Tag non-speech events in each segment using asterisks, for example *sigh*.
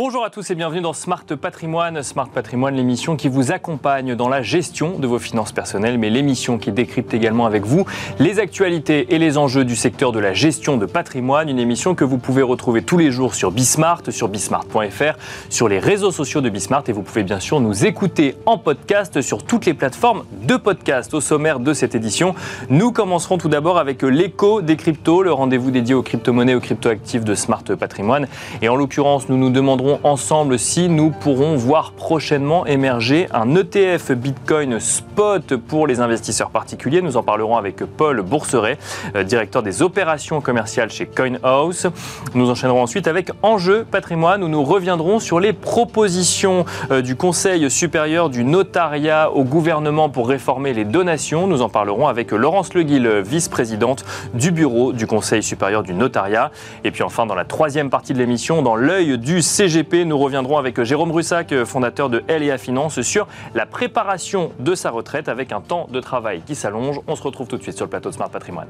Bonjour à tous et bienvenue dans Smart Patrimoine. Smart Patrimoine, l'émission qui vous accompagne dans la gestion de vos finances personnelles, mais l'émission qui décrypte également avec vous les actualités et les enjeux du secteur de la gestion de patrimoine. Une émission que vous pouvez retrouver tous les jours sur Bismart, sur bismart.fr, sur les réseaux sociaux de Bismart et vous pouvez bien sûr nous écouter en podcast sur toutes les plateformes de podcast. Au sommaire de cette édition, nous commencerons tout d'abord avec l'écho des cryptos, le rendez-vous dédié aux crypto-monnaies, aux crypto-actifs de Smart Patrimoine. Et en l'occurrence, nous nous demandons ensemble si nous pourrons voir prochainement émerger un ETF Bitcoin spot pour les investisseurs particuliers. Nous en parlerons avec Paul Bourseret, euh, directeur des opérations commerciales chez CoinHouse. Nous enchaînerons ensuite avec Enjeu patrimoine où nous reviendrons sur les propositions euh, du Conseil supérieur du notariat au gouvernement pour réformer les donations. Nous en parlerons avec Laurence Leguil, vice-présidente du bureau du Conseil supérieur du notariat. Et puis enfin, dans la troisième partie de l'émission, dans l'œil du CG nous reviendrons avec Jérôme Brussac, fondateur de LEA Finance, sur la préparation de sa retraite avec un temps de travail qui s'allonge. On se retrouve tout de suite sur le plateau de Smart Patrimoine.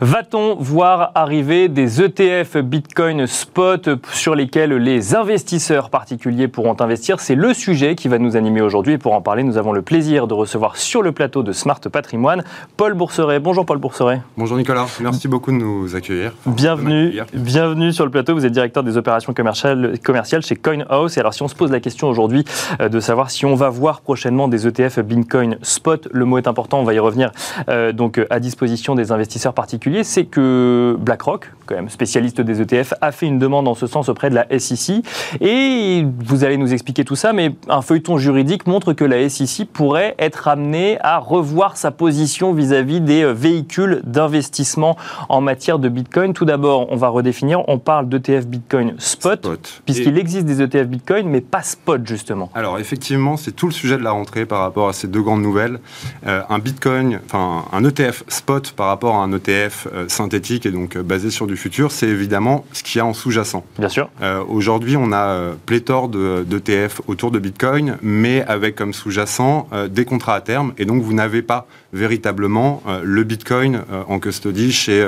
Va-t-on voir arriver des ETF Bitcoin spot sur lesquels les investisseurs particuliers pourront investir? C'est le sujet qui va nous animer aujourd'hui. Et pour en parler, nous avons le plaisir de recevoir sur le plateau de Smart Patrimoine Paul Bourseret. Bonjour Paul Bourseret. Bonjour Nicolas, merci beaucoup de nous accueillir. bienvenue, bienvenue sur le plateau. Vous êtes directeur des opérations commerciales, commerciales chez CoinHouse. Et alors, si on se pose la question aujourd'hui euh, de savoir si on va voir prochainement des ETF Bitcoin spot, le mot est important, on va y revenir, euh, donc à disposition des investisseurs particuliers c'est que BlackRock, quand même spécialiste des ETF, a fait une demande en ce sens auprès de la SEC. Et vous allez nous expliquer tout ça, mais un feuilleton juridique montre que la SEC pourrait être amenée à revoir sa position vis-à-vis des euh, véhicules d'investissement en matière de Bitcoin. Tout d'abord, on va redéfinir, on parle d'ETF Bitcoin spot, puisqu'il existe des ETF Bitcoin, mais pas spot justement. Alors effectivement, c'est tout le sujet de la rentrée par rapport à ces deux grandes nouvelles. Euh, un Bitcoin, enfin un ETF spot par rapport à un ETF euh, synthétique et donc euh, basé sur du futur, c'est évidemment ce qu'il y a en sous-jacent. Bien sûr. Euh, aujourd'hui, on a pléthore d'ETF autour de Bitcoin, mais avec comme sous-jacent des contrats à terme. Et donc, vous n'avez pas véritablement le Bitcoin en custody chez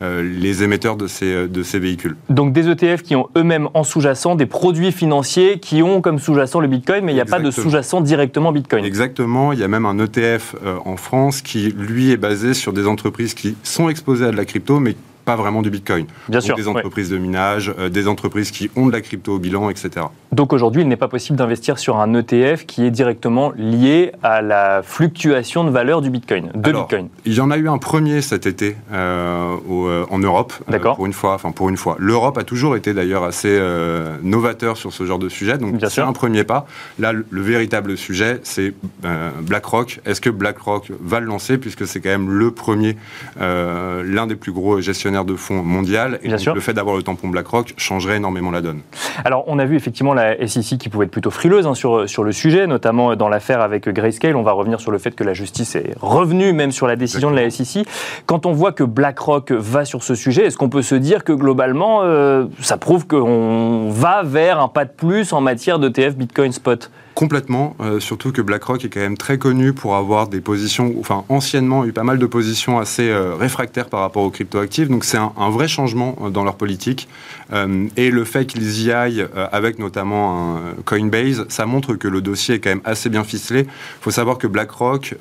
les émetteurs de ces, de ces véhicules. Donc des ETF qui ont eux-mêmes en sous-jacent des produits financiers qui ont comme sous-jacent le Bitcoin, mais il n'y a pas de sous-jacent directement Bitcoin. Exactement, il y a même un ETF en France qui, lui, est basé sur des entreprises qui sont exposées à de la crypto, mais pas vraiment du Bitcoin. Bien sûr. Des entreprises de minage, euh, des entreprises qui ont de la crypto au bilan, etc. Donc aujourd'hui, il n'est pas possible d'investir sur un ETF qui est directement lié à la fluctuation de valeur du Bitcoin, de Bitcoin. Il y en a eu un premier cet été euh, euh, en Europe. D'accord. pour une fois, enfin pour une fois. L'Europe a toujours été d'ailleurs assez novateur sur ce genre de sujet, donc c'est un premier pas. Là, le, le véritable sujet, c'est BlackRock. Est-ce que BlackRock va le lancer, puisque c'est quand même le premier, l'un des plus gros gestionnaires de fonds mondial. Et le fait d'avoir le tampon BlackRock changerait énormément la donne. Alors, on a vu effectivement la SEC qui pouvait être plutôt frileuse hein, sur, sur le sujet, notamment dans l'affaire avec Grayscale. On va revenir sur le fait que la justice est revenue même sur la décision de la SEC. Quand on voit que BlackRock va sur ce sujet, est-ce qu'on peut se dire que globalement, euh, ça prouve qu'on va vers un pas de plus en matière d'ETF Bitcoin Spot? Complètement, euh, surtout que BlackRock est quand même très connu pour avoir des positions, enfin anciennement eu pas mal de positions assez euh, réfractaires par rapport aux cryptoactifs, donc c'est un, vrai changement euh, dans leur politique. et le fait qu'ils y aillent avec notamment un Coinbase, ça montre que le dossier est quand même assez bien ficelé. Il faut savoir que BlackRock,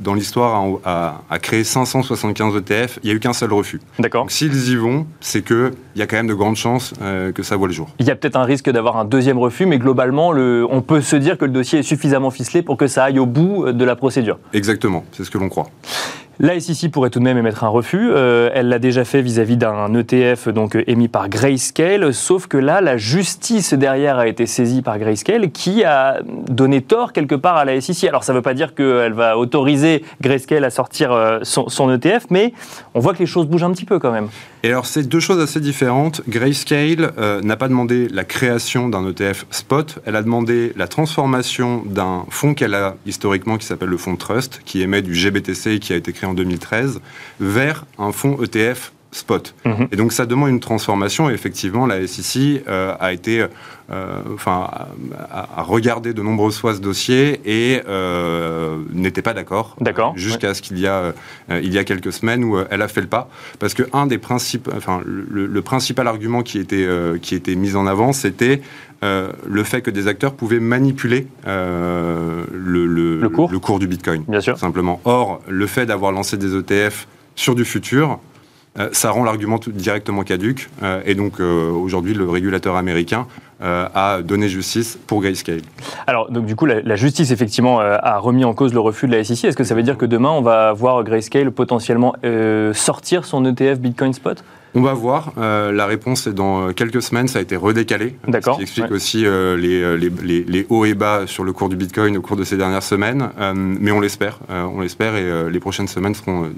dans l'histoire, a, créé 575 ETF, il n'y a eu qu'un seul refus. D'accord. Donc s'ils y vont, c'est qu'il y a quand même de grandes chances que ça voit le jour. Il y a peut-être un risque d'avoir un deuxième refus, mais globalement, le, on peut se dire que le dossier est suffisamment ficelé pour que ça aille au bout de la procédure. Exactement, c'est ce que l'on croit. La SEC pourrait tout de même émettre un refus. Euh, elle l'a déjà fait vis-à-vis d'un ETF donc euh, émis par Grayscale, sauf que là, la justice derrière a été saisie par Grayscale, qui a donné tort quelque part à la SEC. Alors ça ne veut pas dire qu'elle va autoriser Grayscale à sortir euh, son, ETF, mais on voit que les choses bougent un petit peu quand même. Et alors c'est deux choses assez différentes. Grayscale n'a pas demandé la création d'un ETF spot, elle a demandé la transformation d'un fonds qu'elle a historiquement qui s'appelle le fonds Trust, qui émet du GBTC et qui a été créé en 2013 vers un fonds ETF spot. Mhm. Et donc ça demande une transformation. Et effectivement, la SEC euh, a été, euh, enfin, a, regardé de nombreuses fois ce dossier et euh, n'était pas d'accord. D'accord. Jusqu'à ce qu'il y a il y a quelques semaines où elle a fait le pas, parce que un des principes, enfin, le, principal argument qui était qui était mis en avant, c'était le fait que des acteurs pouvaient manipuler le, le, cours. le, cours. du Bitcoin. Bien sûr. Simplement. Or, le fait d'avoir lancé des ETF sur du futur, euh, ça rend l'argument directement caduque. Euh, et donc euh, aujourd'hui, le régulateur américain a donné justice pour Grayscale. Alors, donc, du coup, la, justice, effectivement, a remis en cause le refus de la SEC. Est-ce que ça veut dire que demain, on va voir Grayscale potentiellement sortir son ETF Bitcoin Spot? On va voir. Euh, la réponse est dans quelques semaines. Ça a été redécalé. D'accord. Ce qui explique aussi euh, euh, les, les, hauts et bas sur le cours du Bitcoin au cours de ces dernières semaines. mais on l'espère. on l'espère et les prochaines semaines seront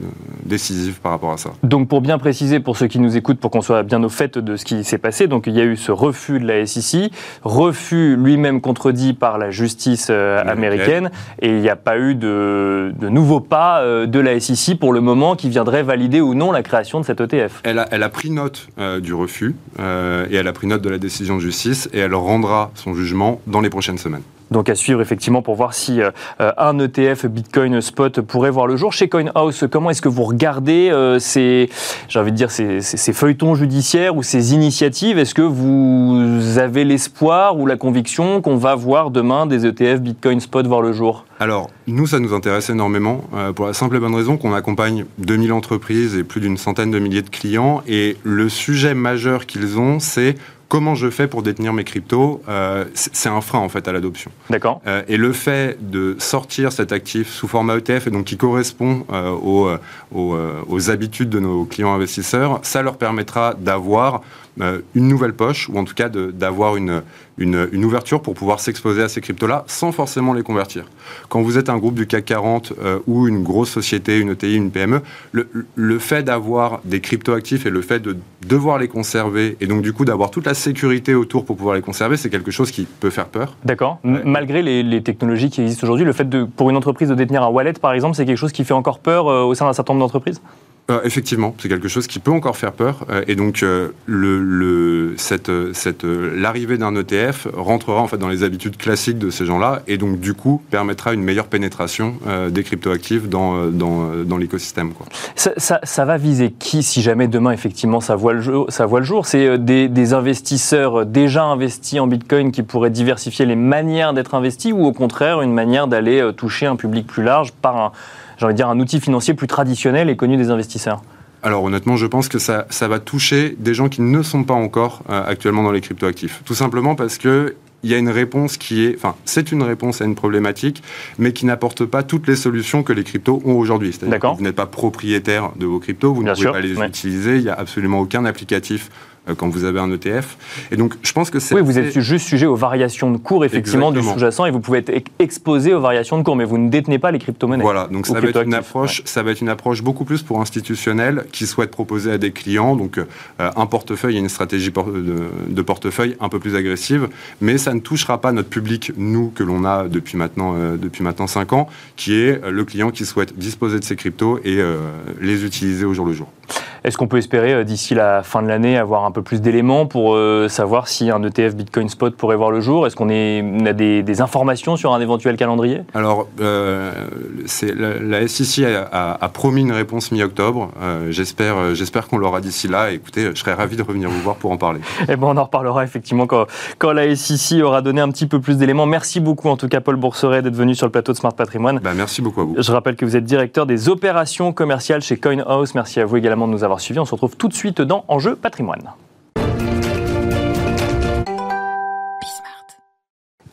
décisives par rapport à ça. Donc, pour bien préciser, pour ceux qui nous écoutent, pour qu'on soit bien au fait de ce qui s'est passé, donc il y a eu ce refus de la SEC, refus lui-même contredit par la justice américaine, et il n'y a pas eu de, de nouveaux pas de la SEC pour le moment qui viendrait valider ou non la création de cet ETF. Elle a, elle a pris note euh, du refus euh, et elle a pris note de la décision de justice et elle rendra son jugement dans les prochaines semaines. Donc à suivre effectivement pour voir si euh, un ETF Bitcoin Spot pourrait voir le jour. Chez CoinHouse, comment est-ce que vous regardez ces, j'ai envie de dire, ces, feuilletons judiciaires ou ces initiatives? Est-ce que vous avez l'espoir ou la conviction qu'on va voir demain des ETF Bitcoin Spot voir le jour? Alors, nous, ça nous intéresse énormément euh, pour la simple et bonne raison qu'on accompagne 2000 entreprises et plus d'une centaine de milliers de clients. Et le sujet majeur qu'ils ont, c'est comment je fais pour détenir mes cryptos, euh, c'est un frein en fait à l'adoption. D'accord. Euh, et le fait de sortir cet actif sous format ETF et donc qui correspond aux, aux, habitudes de nos clients investisseurs, ça leur permettra d'avoir euh, une nouvelle poche, ou en tout cas d'avoir une, une, ouverture pour pouvoir s'exposer à ces cryptos-là sans forcément les convertir. Quand vous êtes un groupe du CAC 40 euh, ou une grosse société, une ETI, une PME, le, le fait d'avoir des crypto-actifs et le fait de devoir les conserver, et donc du coup d'avoir toute la sécurité autour pour pouvoir les conserver, c'est quelque chose qui peut faire peur. D'accord. Malgré les, technologies qui existent aujourd'hui, le fait de, pour une entreprise de détenir un wallet, par exemple, c'est quelque chose qui fait encore peur euh, au sein d'un certain nombre d'entreprises? Euh, effectivement, c'est quelque chose qui peut encore faire peur. Euh, et donc, euh, l'arrivée d'un ETF rentrera en fait dans les habitudes classiques de ces gens-là et donc, du coup, permettra une meilleure pénétration des cryptoactifs dans, l'écosystème. Ça, va viser qui si jamais demain, effectivement, ça voit le jour, C'est des, investisseurs déjà investis en Bitcoin qui pourraient diversifier les manières d'être investis ou au contraire une manière d'aller toucher un public plus large par un j'ai envie de dire, un outil financier plus traditionnel et connu des investisseurs alors honnêtement, je pense que ça, ça va toucher des gens qui ne sont pas encore euh, actuellement dans les cryptoactifs. Tout simplement parce que il y a une réponse qui est, enfin, c'est une réponse à une problématique, mais qui n'apporte pas toutes les solutions que les cryptos ont aujourd'hui. C'est-à-dire que vous n'êtes pas propriétaire de vos cryptos, vous ne pouvez pas les utiliser, il n'y a absolument aucun applicatif quand vous avez un ETF. Et donc, je pense que c'est. Oui, vous êtes juste sujet aux variations de cours, effectivement, du sous-jacent, et vous pouvez être exposé aux variations de cours, mais vous ne détenez pas les crypto-monnaies. Voilà, donc ça va, être une approche, ça va être une approche beaucoup plus pour institutionnels qui souhaitent proposer à des clients, donc euh, un portefeuille et une stratégie de, portefeuille un peu plus agressive, mais ça ne touchera pas notre public, nous, que l'on a depuis maintenant, euh, depuis maintenant 5 ans, qui est le client qui souhaite disposer de ses cryptos et les utiliser au jour le jour. Est-ce qu'on peut espérer euh, d'ici la fin de l'année avoir un peu plus d'éléments pour euh, savoir si un ETF Bitcoin Spot pourrait voir le jour? Est-ce qu'on a des, informations sur un éventuel calendrier? Alors, euh, la, SEC a, promis une réponse mi-octobre. j'espère, j'espère qu'on l'aura d'ici là. Écoutez, je serais ravi de revenir vous voir pour en parler. Eh ben, on en reparlera effectivement quand, quand la SEC aura donné un petit peu plus d'éléments. Merci beaucoup en tout cas Paul Bourseret d'être venu sur le plateau de Smart Patrimoine. Ben, merci beaucoup à vous. Je rappelle que vous êtes directeur des opérations commerciales chez CoinHouse. Merci à vous également de nous avoir suivi. On se retrouve tout de suite dans Enjeu patrimoine.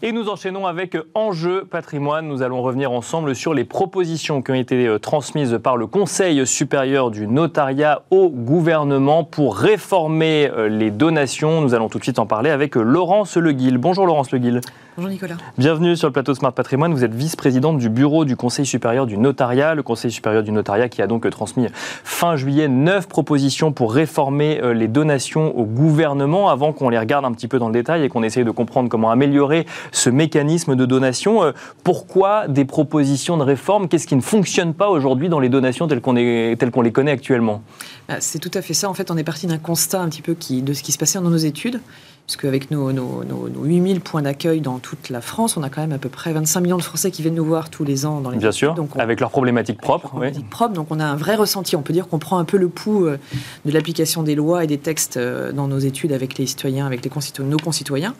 Et nous enchaînons avec Enjeu patrimoine. Nous allons revenir ensemble sur les propositions qui ont été euh, transmises par le Conseil supérieur du notariat au gouvernement pour réformer euh, les donations. Nous allons tout de suite en parler avec Laurence Leguil. Bonjour Laurence Leguil. Bonjour Nicolas. Bienvenue sur le plateau Smart Patrimoine. Vous êtes vice-présidente du bureau du Conseil supérieur du notariat. Le Conseil supérieur du notariat qui a donc transmis fin juillet neuf propositions pour réformer euh, les donations au gouvernement. Avant qu'on les regarde un petit peu dans le détail et qu'on essaye de comprendre comment améliorer ce mécanisme de donation, euh, pourquoi des propositions de réforme Qu'est-ce qui ne fonctionne pas aujourd'hui dans les donations telles qu'on les connaît actuellement? Ah, C'est tout à fait ça. En fait, on est parti d'un constat un petit peu qui, de ce qui se passait dans nos études puisque avec nos, nos, nos, 8000 points d'accueil dans toute la France, on a quand même à peu près 25 millions de Français qui viennent nous voir tous les ans dans les Bien sûr, avec leurs problématiques propres. propres, donc on a un vrai ressenti. On peut dire qu'on prend un peu le pouls euh, de l'application des lois et des textes euh, dans nos études avec les citoyens, avec les concitoyens, nos concitoyens.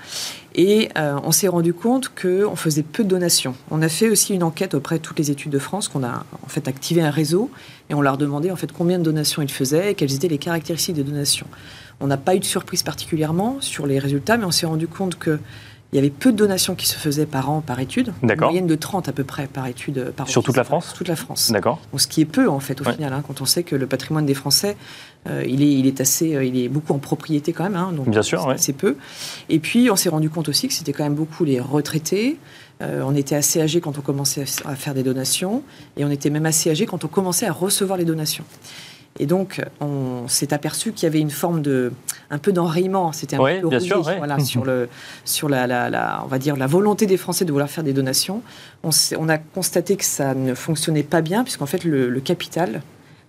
Et euh, on s'est rendu compte qu'on faisait peu de donations. On a fait aussi une enquête auprès de toutes les études de France, qu'on a en fait activé un réseau, et on leur demandait en fait combien de donations ils faisaient et quelles étaient les caractéristiques des donations. On n'a pas eu de surprise particulièrement sur les résultats, mais on s'est rendu compte que il y avait peu de donations qui se faisaient par an par étude. Une moyenne de 30 à peu près par étude par Sur toute la France Toute la France. D'accord. ce qui est peu en fait au final, hein, quand on sait que le patrimoine des Français, euh, il, est, il, est assez, euh, il est beaucoup en propriété quand même. Hein, donc Bien sûr, c'est peu. Et puis on s'est rendu compte aussi que c'était quand même beaucoup les retraités. Euh, on était assez âgés quand on commençait à faire des donations et on était même assez âgés quand on commençait à recevoir les donations. Et donc, on s'est aperçu qu'il y avait une forme de, un peu d'enrayement. C'était un peu bien sûr, voilà, sur le, sur la, la, on va dire la volonté des Français de vouloir faire des donations. On, on a constaté que ça ne fonctionnait pas bien, puisqu'en fait, le, capital,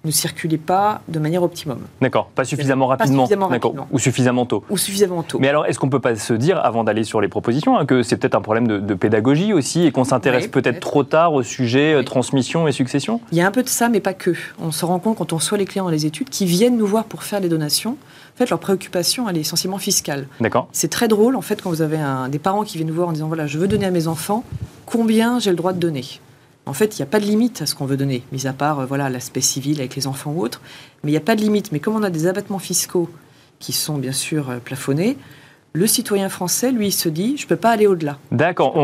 ne circulait pas de manière optimum. D'accord, pas suffisamment rapidement. Ou suffisamment tôt. Ou suffisamment tôt. Mais alors, est-ce qu'on ne peut pas se dire, avant d'aller sur les propositions, hein, que c'est peut-être un problème de, pédagogie aussi et qu'on s'intéresse peut-être trop tard au sujet euh, transmission et succession? Il y a un peu de ça, mais pas que. On se rend compte quand on soit les clients dans les études qui viennent nous voir pour faire les donations. En fait, leur préoccupation, elle est essentiellement fiscale. D'accord. C'est très drôle, en fait, quand vous avez un, des parents qui viennent nous voir en disant voilà, je veux donner à mes enfants, combien j'ai le droit de donner? En fait, il n'y a pas de limite à ce qu'on veut donner, mis à part euh, voilà l'aspect civil avec les enfants ou autres. Mais il n'y a pas de limite. Mais comme on a des abattements fiscaux qui sont bien sûr euh, plafonnés, le citoyen français, lui, se dit, je ne peux pas aller au-delà. D'accord.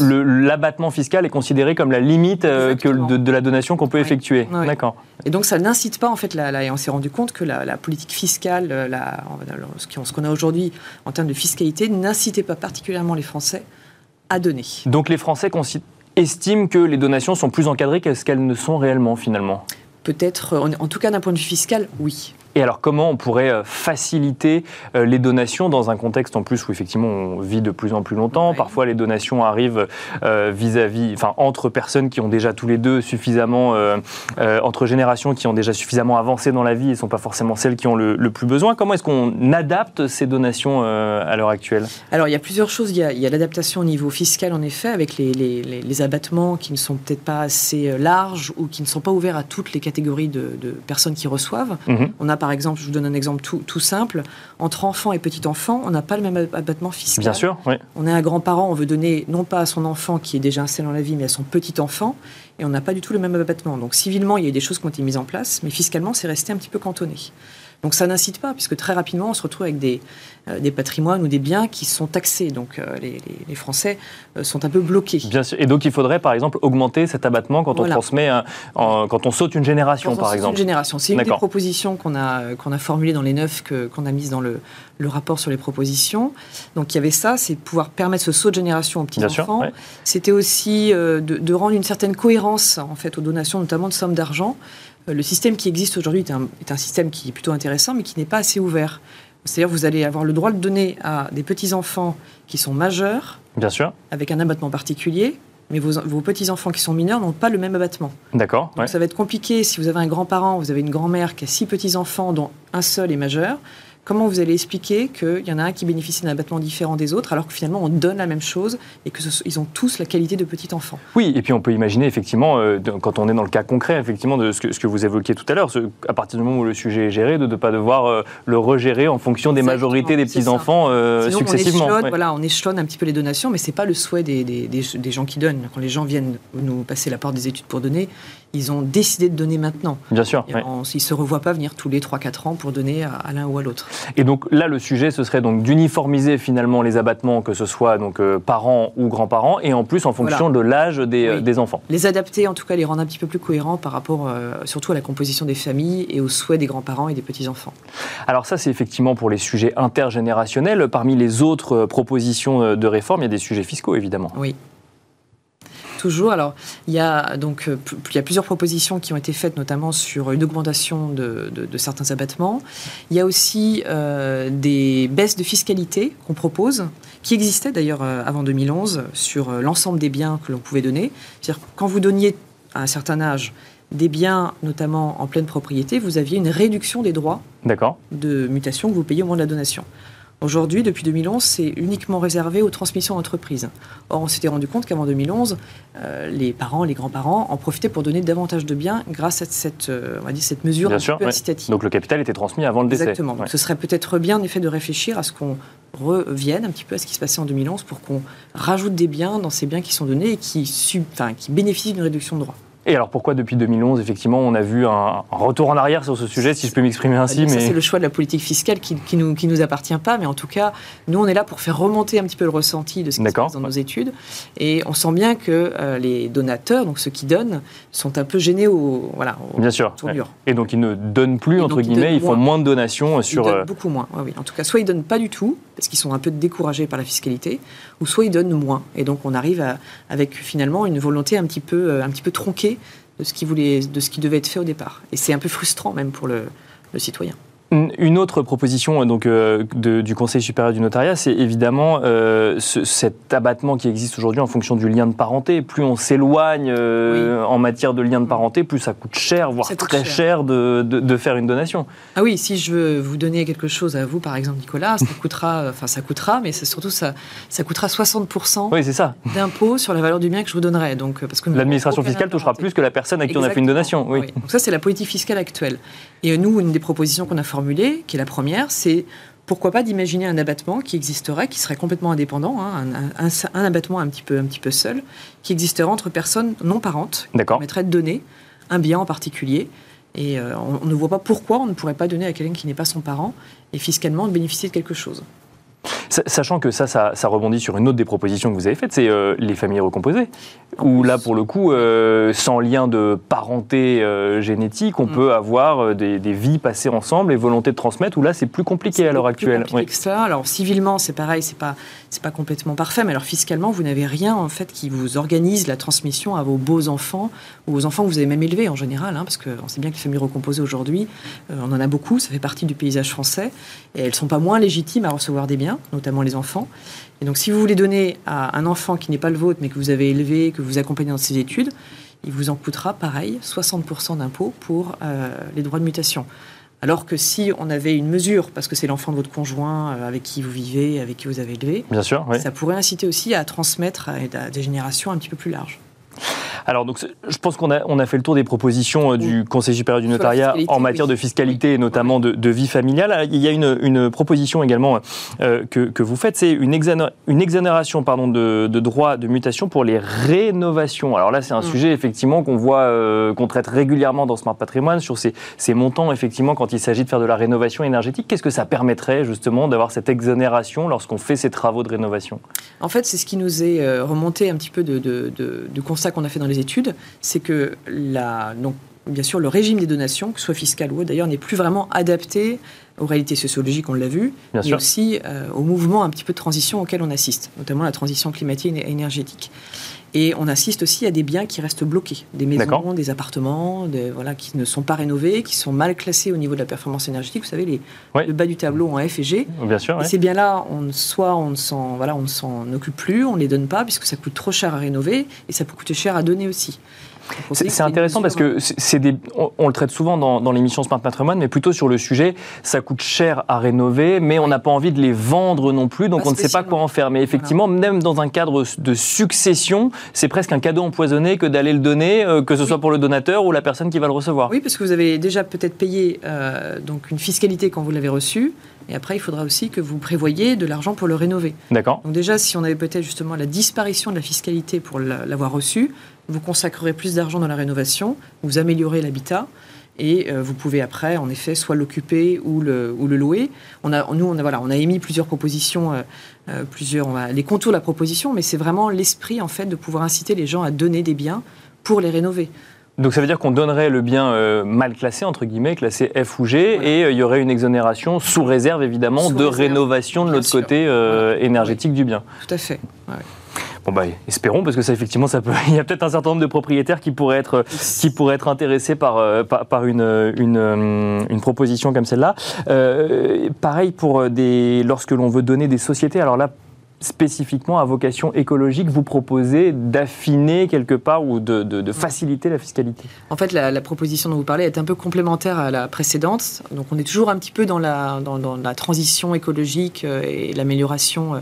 L'abattement fiscal est considéré comme la limite euh, que de, la donation qu'on peut effectuer. D'accord. Et donc, ça n'incite pas, en fait, la, et on s'est rendu compte que la, politique fiscale, la, ce qu'on a aujourd'hui en termes de fiscalité, n'incitait pas particulièrement les Français à donner. Donc, les Français estiment que les donations sont plus encadrées qu'elles ne sont réellement finalement? Peut-être, en tout cas d'un point de vue fiscal, oui. Et alors, comment on pourrait euh, faciliter euh, les donations dans un contexte en plus où effectivement on vit de plus en plus longtemps? Parfois, les donations arrivent euh, vis-à-vis, enfin entre personnes qui ont déjà tous les deux suffisamment, entre générations qui ont déjà suffisamment avancé dans la vie et ne sont pas forcément celles qui ont le, plus besoin. Comment est-ce qu'on adapte ces donations à l'heure actuelle? Alors, il y a plusieurs choses. Il y a, l'adaptation au niveau fiscal, en effet, avec les, les, abattements qui ne sont peut-être pas assez larges ou qui ne sont pas ouverts à toutes les catégories de, personnes qui reçoivent. Mm-hmm. On a par exemple, je vous donne un exemple tout, simple, entre enfant et petit enfant, on n'a pas le même abattement fiscal. Bien sûr, oui. On est un grand-parent, on veut donner non pas à son enfant qui est déjà installé dans la vie, mais à son petit enfant, et on n'a pas du tout le même abattement. Donc civilement, il y a eu des choses qui ont été mises en place, mais fiscalement, c'est resté un petit peu cantonné. Donc ça n'incite pas, puisque très rapidement, on se retrouve avec des, euh, des patrimoines ou des biens qui sont taxés. Donc euh, les, les, Français euh, sont un peu bloqués. Bien sûr. Et donc il faudrait, par exemple, augmenter cet abattement quand on transmet, quand on saute une génération, quand par exemple. Une génération. C'est une des propositions qu'on a, qu'on a formulées dans les neuf qu'on a mises dans le, le, rapport sur les propositions. Donc il y avait ça, c'est de pouvoir permettre ce saut de génération aux petits-enfants. C'était aussi de, de, rendre une certaine cohérence en fait, aux donations, notamment de sommes d'argent. Euh, le système qui existe aujourd'hui est un, est un, système qui est plutôt intéressant, mais qui n'est pas assez ouvert. C'est-à-dire vous allez avoir le droit de donner à des petits-enfants qui sont majeurs, Bien sûr. avec un abattement particulier, mais vos, vos petits-enfants qui sont mineurs n'ont pas le même abattement. D'accord. Donc ça va être compliqué si vous avez un grand-parent, vous avez une grand-mère qui a six petits-enfants dont un seul est majeur. Comment vous allez expliquer qu'il y en a un qui bénéficie d'un abattement différent des autres, alors que finalement on donne la même chose et qu'ils ont tous la qualité de petit enfant Oui, et puis on peut imaginer effectivement, euh, quand on est dans le cas concret, effectivement, de ce que, ce que vous évoquiez tout à l'heure, à partir du moment où le sujet est géré, de ne pas devoir euh, le regérer en fonction des majorités des petits-enfants euh, successivement. On échelonne, voilà, on échelonne un petit peu les donations, mais ce n'est pas le souhait des, des, des, gens qui donnent. Quand les gens viennent nous passer la porte des études pour donner, ils ont décidé de donner maintenant. Bien sûr. Ils ne se revoient pas venir tous les 3-4 ans pour donner à, l'un ou à l'autre. Et donc là, le sujet, ce serait donc d'uniformiser finalement les abattements, que ce soit donc euh, parents ou grands-parents, et en plus en fonction de l'âge des, des, enfants. Les adapter, en tout cas, les rendre un petit peu plus cohérents par rapport surtout à la composition des familles et aux souhaits des grands-parents et des petits-enfants. Alors ça, c'est effectivement pour les sujets intergénérationnels. Parmi les autres propositions de réforme, il y a des sujets fiscaux, évidemment. Oui. Toujours. Alors, il y a donc euh, il y a plusieurs propositions qui ont été faites, notamment sur une augmentation de, certains abattements. Il y a aussi euh, des baisses de fiscalité qu'on propose, qui existaient d'ailleurs euh, avant 2011 sur l'ensemble des biens que l'on pouvait donner. C'est-à-dire quand vous donniez à un certain âge des biens, notamment en pleine propriété, vous aviez une réduction des droits de mutation que vous payez au moment de la donation. Aujourd'hui, depuis 2011, c'est uniquement réservé aux transmissions d'entreprise. Or, on s'était rendu compte qu'avant 2011, euh, les parents, les grands-parents en profitaient pour donner davantage de biens grâce à cette, euh, on va dire, cette mesure un peu incitative. Donc le capital était transmis avant le décès. Exactement. Donc, ce serait peut-être bien, en effet, de réfléchir à ce qu'on revienne un petit peu à ce qui se passait en 2011 pour qu'on rajoute des biens dans ces biens qui sont donnés et qui, sub, qui bénéficient d'une réduction de droits. Et alors pourquoi depuis 2011, effectivement, on a vu un, retour en arrière sur ce sujet, si je peux m'exprimer ainsi mais... C'est le choix de la politique fiscale qui, qui, nous, qui nous appartient pas, mais en tout cas, nous, on est là pour faire remonter un petit peu le ressenti de ce qui se passe dans nos études. Et on sent bien que euh, les donateurs, donc ceux qui donnent, sont un peu gênés au, voilà, bien sûr, Et donc ils ne donnent plus, entre guillemets, ils, font moins. de donations sur... Ils donnent euh, beaucoup moins, oui, En tout cas, soit ils donnent pas du tout, parce qu'ils sont un peu découragés par la fiscalité, ou soit ils donnent moins. Et donc on arrive à, avec finalement une volonté un petit peu, euh, un petit peu tronquée de ce qui, voulait, de ce qui devait être fait au départ. Et c'est un peu frustrant même pour le, le citoyen. Une autre proposition donc, euh, du Conseil supérieur du notariat, c'est évidemment euh, cet abattement qui existe aujourd'hui en fonction du lien de parenté. Plus on s'éloigne euh, en matière de lien de parenté, plus ça coûte cher, voire très cher, de, de, faire une donation. Ah oui, si je veux vous donner quelque chose à vous, par exemple Nicolas, ça *laughs* coûtera, enfin ça coûtera, mais surtout ça, ça coûtera 60% oui, d'impôt sur la valeur du bien que je vous donnerai. Donc, parce que l'administration fiscale touchera plus que la personne à qui on a fait une donation. Oui. Donc ça, c'est la politique fiscale actuelle. Et nous, une des propositions qu'on a qui est la première, c'est pourquoi pas d'imaginer un abattement qui existerait, qui serait complètement indépendant, hein, un, abattement un petit, peu, un petit peu seul, qui existerait entre personnes non parentes, qui permettrait de donner un bien en particulier. Et euh, on, ne voit pas pourquoi on ne pourrait pas donner à quelqu'un qui n'est pas son parent et fiscalement bénéficier de quelque chose. Sachant que ça, ça, rebondit sur une autre des propositions que vous avez faites, c'est euh, les familles recomposées. Où là, pour le coup, euh, sans lien de parenté euh, génétique, on mm. peut avoir des, vies passées ensemble et volonté de transmettre, où là, c'est plus compliqué à l'heure actuelle. Plus que ça. Alors, civilement, c'est pareil, c'est pas, c'est pas complètement parfait, mais alors fiscalement, vous n'avez rien, en fait, qui vous organise la transmission à vos beaux enfants ou aux enfants que vous avez même élevés en général, hein, parce qu'on sait bien que les familles recomposées aujourd'hui, on en a beaucoup, ça fait partie du paysage français, et elles sont pas moins légitimes à recevoir des biens, notamment les enfants. Et donc, si vous voulez donner à un enfant qui n'est pas le vôtre, mais que vous avez élevé, que vous accompagnez dans ses études, il vous en coûtera, pareil, 60% d'impôt pour euh, les droits de mutation. Alors que si on avait une mesure, parce que c'est l'enfant de votre conjoint euh, avec qui vous vivez, avec qui vous avez élevé, Bien sûr, ça pourrait inciter aussi à transmettre à des générations un petit peu plus larges. Alors, donc, je pense qu'on a, on a fait le tour des propositions euh, du Conseil supérieur du notariat en matière de fiscalité et notamment de, vie familiale. Il y a une, proposition également euh, que, vous faites, c'est une, une, exonération pardon, de, droits de mutation pour les rénovations. Alors là, c'est un mm. sujet effectivement qu'on voit, euh, qu'on traite régulièrement dans Smart Patrimoine sur ces, ces montants effectivement quand il s'agit de faire de la rénovation énergétique. Qu'est-ce que ça permettrait justement d'avoir cette exonération lorsqu'on fait ces travaux de rénovation? En fait, c'est ce qui nous est remonté un petit peu de, du constat qu'on a fait dans les études, c'est que la, donc, bien sûr, le régime des donations, que ce soit fiscal ou autre, d'ailleurs, n'est plus vraiment adapté aux réalités sociologiques, on l'a vu, mais aussi euh, au mouvement un petit peu de transition auquel on assiste, notamment la transition climatique et énergétique. Et on assiste aussi à des biens qui restent bloqués, des maisons, des appartements, des, voilà, qui ne sont pas rénovés, qui sont mal classés au niveau de la performance énergétique. Vous savez, les, le bas du tableau en F et G. Bien sûr. Et ces biens-là, on, soit on ne s'en voilà, occupe plus, on ne les donne pas, puisque ça coûte trop cher à rénover, et ça peut coûter cher à donner aussi. C'est intéressant parce que c'est des, on, le traite souvent dans, l'émission Smart Patrimoine, mais plutôt sur le sujet, ça coûte cher à rénover, mais on n'a pas envie de les vendre non plus, donc on ne sait pas quoi en faire. Mais effectivement, même dans un cadre de succession, c'est presque un cadeau empoisonné que d'aller le donner, euh, que ce soit pour le donateur ou la personne qui va le recevoir. Oui, parce que vous avez déjà peut-être payé euh, donc une fiscalité quand vous l'avez reçu. Et après, il faudra aussi que vous prévoyez de l'argent pour le rénover. D'accord. Donc déjà, si on avait peut-être justement la disparition de la fiscalité pour l'avoir reçu, vous consacrerez plus d'argent dans la rénovation, vous améliorez l'habitat, et vous pouvez après, en effet, soit l'occuper ou le, ou le louer. On a, nous, on a, voilà, on a émis plusieurs propositions, plusieurs, les contours de la proposition, mais c'est vraiment l'esprit, en fait, de pouvoir inciter les gens à donner des biens pour les rénover. Donc ça veut dire qu'on donnerait le bien euh, mal classé, entre guillemets, classé F ou G, et euh, il y aurait une exonération sous réserve, évidemment, de rénovation de l'autre côté euh, énergétique du bien. Tout à fait. Bon bah, espérons parce que ça effectivement ça peut. *laughs* Il y a peut-être un certain nombre de propriétaires qui pourraient être qui pourraient être intéressés par par, une, une, une proposition comme celle-là. pareil pour des lorsque l'on veut donner des sociétés. Alors là spécifiquement à vocation écologique, vous proposez d'affiner quelque part ou de, faciliter la fiscalité? En fait, la, proposition dont vous parlez est un peu complémentaire à la précédente. Donc, on est toujours un petit peu dans la, dans, la transition écologique euh, et l'amélioration euh,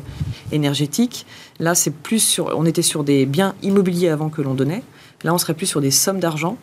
énergétique. Là, c'est plus sur, on était sur des biens immobiliers avant que l'on donnait. Là, on serait plus sur des sommes d'argent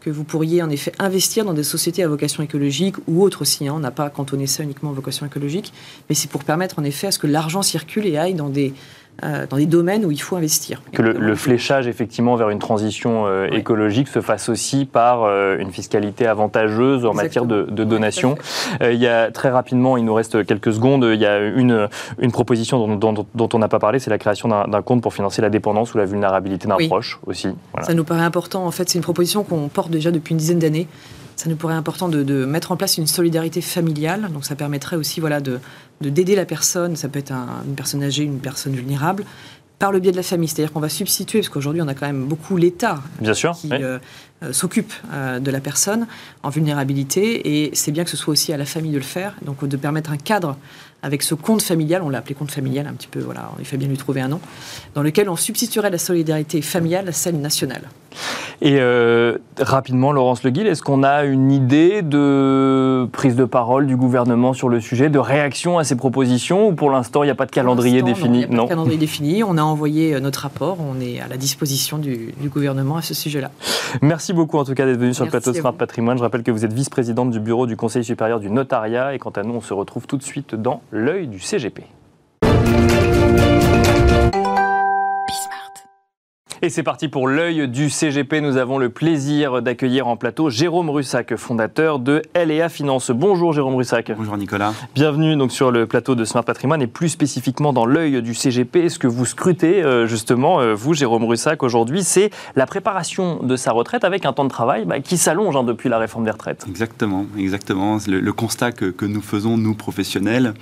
que vous pourriez en effet investir dans des sociétés à vocation écologique ou autres aussi. Hein. On n'a pas cantonné ça uniquement à vocation écologique, mais c'est pour permettre en effet à ce que l'argent circule et aille dans des euh, dans des domaines où il faut investir. Que le, fléchage effectivement vers une transition euh, écologique se fasse aussi par euh, une fiscalité avantageuse en matière de, donation. il y a très rapidement, il nous reste quelques secondes, il y a une, une proposition dont, dont, on n'a pas parlé, c'est la création d'un compte pour financer la dépendance ou la vulnérabilité d'un proche aussi. Ça nous paraît important. En fait, c'est une proposition qu'on porte déjà depuis une dizaine d'années ça nous paraît important de, mettre en place une solidarité familiale. Donc ça permettrait aussi voilà, de, d'aider la personne, ça peut être une personne âgée, une personne vulnérable, par le biais de la famille. C'est-à-dire qu'on va substituer, parce qu'aujourd'hui on a quand même beaucoup l'État qui euh, euh, s'occupe euh, de la personne en vulnérabilité, et c'est bien que ce soit aussi à la famille de le faire, donc de permettre un cadre avec ce compte familial, on l'a appelé compte familial un petit peu, voilà, il fait bien lui trouver un nom, dans lequel on substituerait la solidarité familiale à celle nationale. Et euh, rapidement, Laurence Le est-ce qu'on a une idée de prise de parole du gouvernement sur le sujet, de réaction à ces propositions, ou pour l'instant, il n'y a pas de calendrier défini Non, il n'y a pas de calendrier *laughs* défini. On a envoyé euh, notre rapport, on est à la disposition du, gouvernement à ce sujet-là. Merci beaucoup en tout cas d'être venu sur le plateau Smart Patrimoine. Je rappelle que vous êtes vice-présidente du bureau du Conseil supérieur du notariat, et quant à nous, on se retrouve tout de suite dans l'œil du CGP. Et c'est parti pour l'œil du CGP. Nous avons le plaisir d'accueillir en plateau Jérôme Russac, fondateur de LEA Finance. Bonjour Jérôme Russac. Bonjour Nicolas. Bienvenue donc sur le plateau de Smart Patrimoine et plus spécifiquement dans l'œil du CGP. Ce que vous scrutez euh, justement, euh, vous Jérôme Russac, aujourd'hui, c'est la préparation de sa retraite avec un temps de travail bah, qui s'allonge hein, depuis la réforme des retraites. Exactement, exactement. Le, constat que, nous faisons, nous professionnels,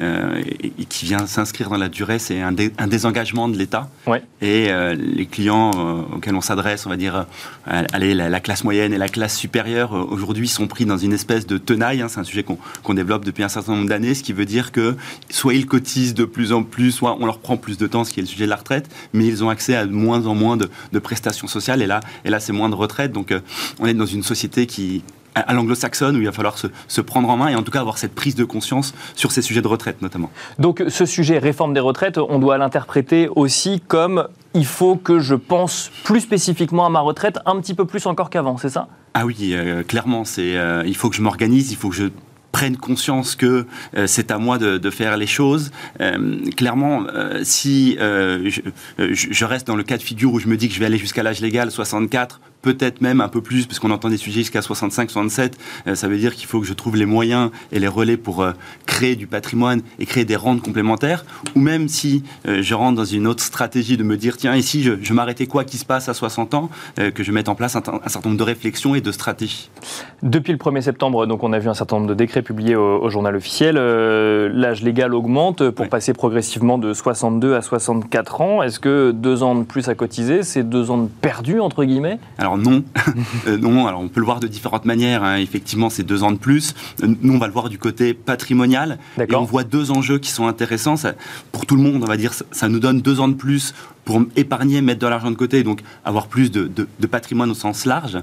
euh, et, qui vient s'inscrire dans la durée, c'est un, désengagement de l'État. Ouais. Et les clients euh, auxquels on s'adresse, on va dire, euh, allez, la, classe moyenne et la classe supérieure, euh, aujourd'hui, sont pris dans une espèce de tenaille. Hein. c'est un sujet qu'on développe depuis un certain nombre d'années, ce qui veut dire que soit ils cotisent de plus en plus, soit on leur prend plus de temps, ce qui est le sujet de la retraite, mais ils ont accès à de moins en moins de, prestations sociales. Et là, et là c'est moins de retraite. Donc, on est dans une société qui à l'anglo-saxonne où il va falloir se, prendre en main et en tout cas avoir cette prise de conscience sur ces sujets de retraite notamment. Donc ce sujet réforme des retraites, on doit l'interpréter aussi comme il faut que je pense plus spécifiquement à ma retraite un petit peu plus encore qu'avant, c'est ça? Ah oui, euh, clairement, euh, il faut que je m'organise, il faut que je prenne conscience que euh, c'est à moi de, faire les choses. clairement, si je, je, reste dans le cas de figure où je me dis que je vais aller jusqu'à l'âge légal, 64, peut-être même un peu plus, parce qu'on entend des sujets jusqu'à 65, 67. Euh, ça veut dire qu'il faut que je trouve les moyens et les relais pour euh, créer du patrimoine et créer des rentes complémentaires. Ou même si euh, je rentre dans une autre stratégie de me dire, tiens, ici, je, je m'arrêtais quoi qui se passe à 60 ans, que je mette en place un, certain nombre de réflexions et de stratégies. Depuis le 1er septembre, donc on a vu un certain nombre de décrets publiés au, journal officiel. L'âge légal augmente pour passer progressivement de 62 à 64 ans. Est-ce que deux ans de plus à cotiser, c'est deux ans de perdu, entre guillemets? Alors, non, *laughs* euh, non. Alors on peut le voir de différentes manières. Hein. Effectivement, c'est deux ans de plus. Euh, nous, on va le voir du côté patrimonial. Et on voit deux enjeux qui sont intéressants. pour tout le monde, on va dire, ça nous donne deux ans de plus pour épargner, mettre de l'argent de côté, donc avoir plus de, patrimoine au sens large.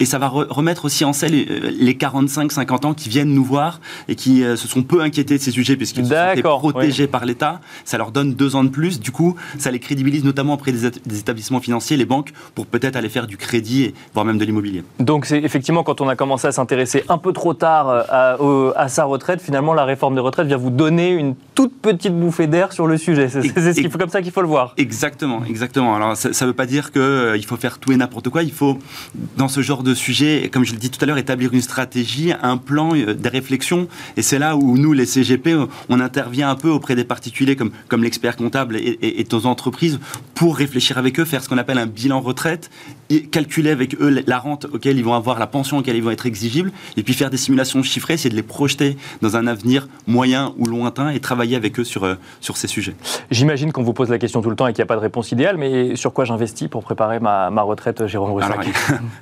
Et ça va remettre aussi en scène les 45-50 ans qui viennent nous voir et qui euh, se sont peu inquiétés de ces sujets puisqu'ils sont protégés par l'État. Ça leur donne deux ans de plus. Du coup, ça les crédibilise notamment auprès des, établissements financiers, les banques, pour peut-être aller faire du crédit voire même de l'immobilier. Donc c'est effectivement quand on a commencé à s'intéresser un peu trop tard euh, à, sa retraite, finalement la réforme des retraites vient vous donner une toute petite bouffée d'air sur le sujet. C'est ce comme ça qu'il faut le voir. Exactement, exactement. Alors ça ne veut pas dire qu'il faut faire tout et n'importe quoi. Il faut, dans ce genre de sujet, comme je l'ai dit tout à l'heure, établir une stratégie, un plan, des réflexions. Et c'est là où nous, les CGP, on intervient un peu auprès des particuliers comme, comme l'expert comptable et, et, et aux entreprises pour réfléchir avec eux, faire ce qu'on appelle un bilan retraite, et calculer avec eux la rente auquel ils vont avoir, la pension auquel ils vont être exigibles, et puis faire des simulations chiffrées, essayer de les projeter dans un avenir moyen ou lointain et travailler avec eux sur, euh, sur ces sujets. J'imagine qu'on vous pose la question tout le temps et qu'il n'y a pas de réponse idéale, mais sur quoi j'investis pour préparer ma, ma retraite, Jérôme Roussac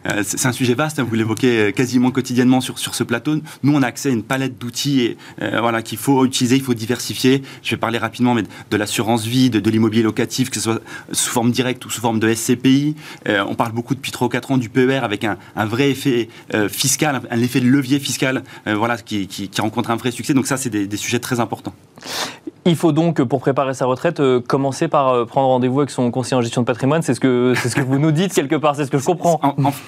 euh, *laughs* C'est un sujet vaste, hein, vous l'évoquez euh, quasiment quotidiennement sur, sur ce plateau. Nous, on a accès à une palette d'outils voilà, qu'il faut utiliser, il faut diversifier. Je vais parler rapidement mais de l'assurance vie, de, de l'immobilier locatif, que ce soit sous forme directe ou sous forme de SCPI. on parle beaucoup depuis 3 ou 4 ans du PER avec un, un vrai effet fiscal, un, effet de levier fiscal voilà, qui, qui, rencontre un vrai succès. Donc ça, c'est des, des sujets très importants. Il faut donc, pour préparer sa retraite, euh, commencer par euh, prendre rendez-vous avec son conseiller en gestion de patrimoine. C'est ce que, c'est ce que vous nous dites quelque part, c'est ce que je comprends.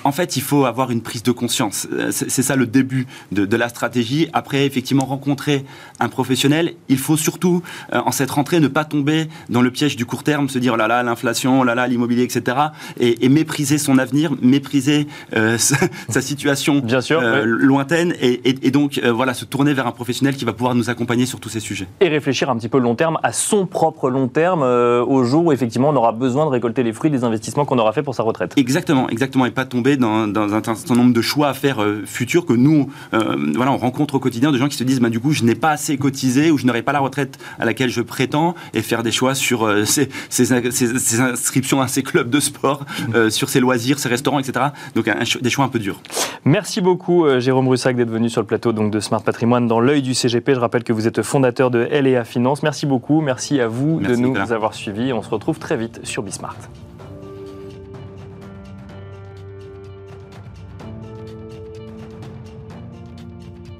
En, fait, il faut avoir une prise de conscience. Euh, c'est, ça le début de, la stratégie. Après, effectivement, rencontrer un professionnel. Il faut surtout, en cette rentrée, ne pas tomber dans le piège du court terme, se dire oh là là, l'inflation, oh là là, l'immobilier, etc. Et, mépriser son avenir, mépriser sa, situation Bien sûr, lointaine. Et, donc, voilà, se tourner vers un professionnel qui va pouvoir nous accompagner sur tous ces sujets. Et réfléchir un petit peu long terme, à son propre long terme, euh, au jour où effectivement on aura besoin de récolter les fruits des investissements qu'on aura fait pour sa retraite. Exactement, exactement, et pas tomber dans, un certain nombre de choix à faire euh, futurs que nous, euh, voilà, on rencontre au quotidien de gens qui se disent, bah, du coup, je n'ai pas assez cotisé ou je n'aurai pas la retraite à laquelle je prétends, et faire des choix sur ces, ces, inscriptions à ces clubs de sport, sur ces loisirs, ces restaurants, etc. Donc des choix un peu durs. Merci beaucoup Jérôme Brussac d'être venu sur le plateau donc, de Smart Patrimoine dans l'œil du CGP. Je rappelle que vous êtes fondateur de LEA Finance. Merci beaucoup. Merci à vous de nous avoir suivis. On se retrouve très vite sur Bismart.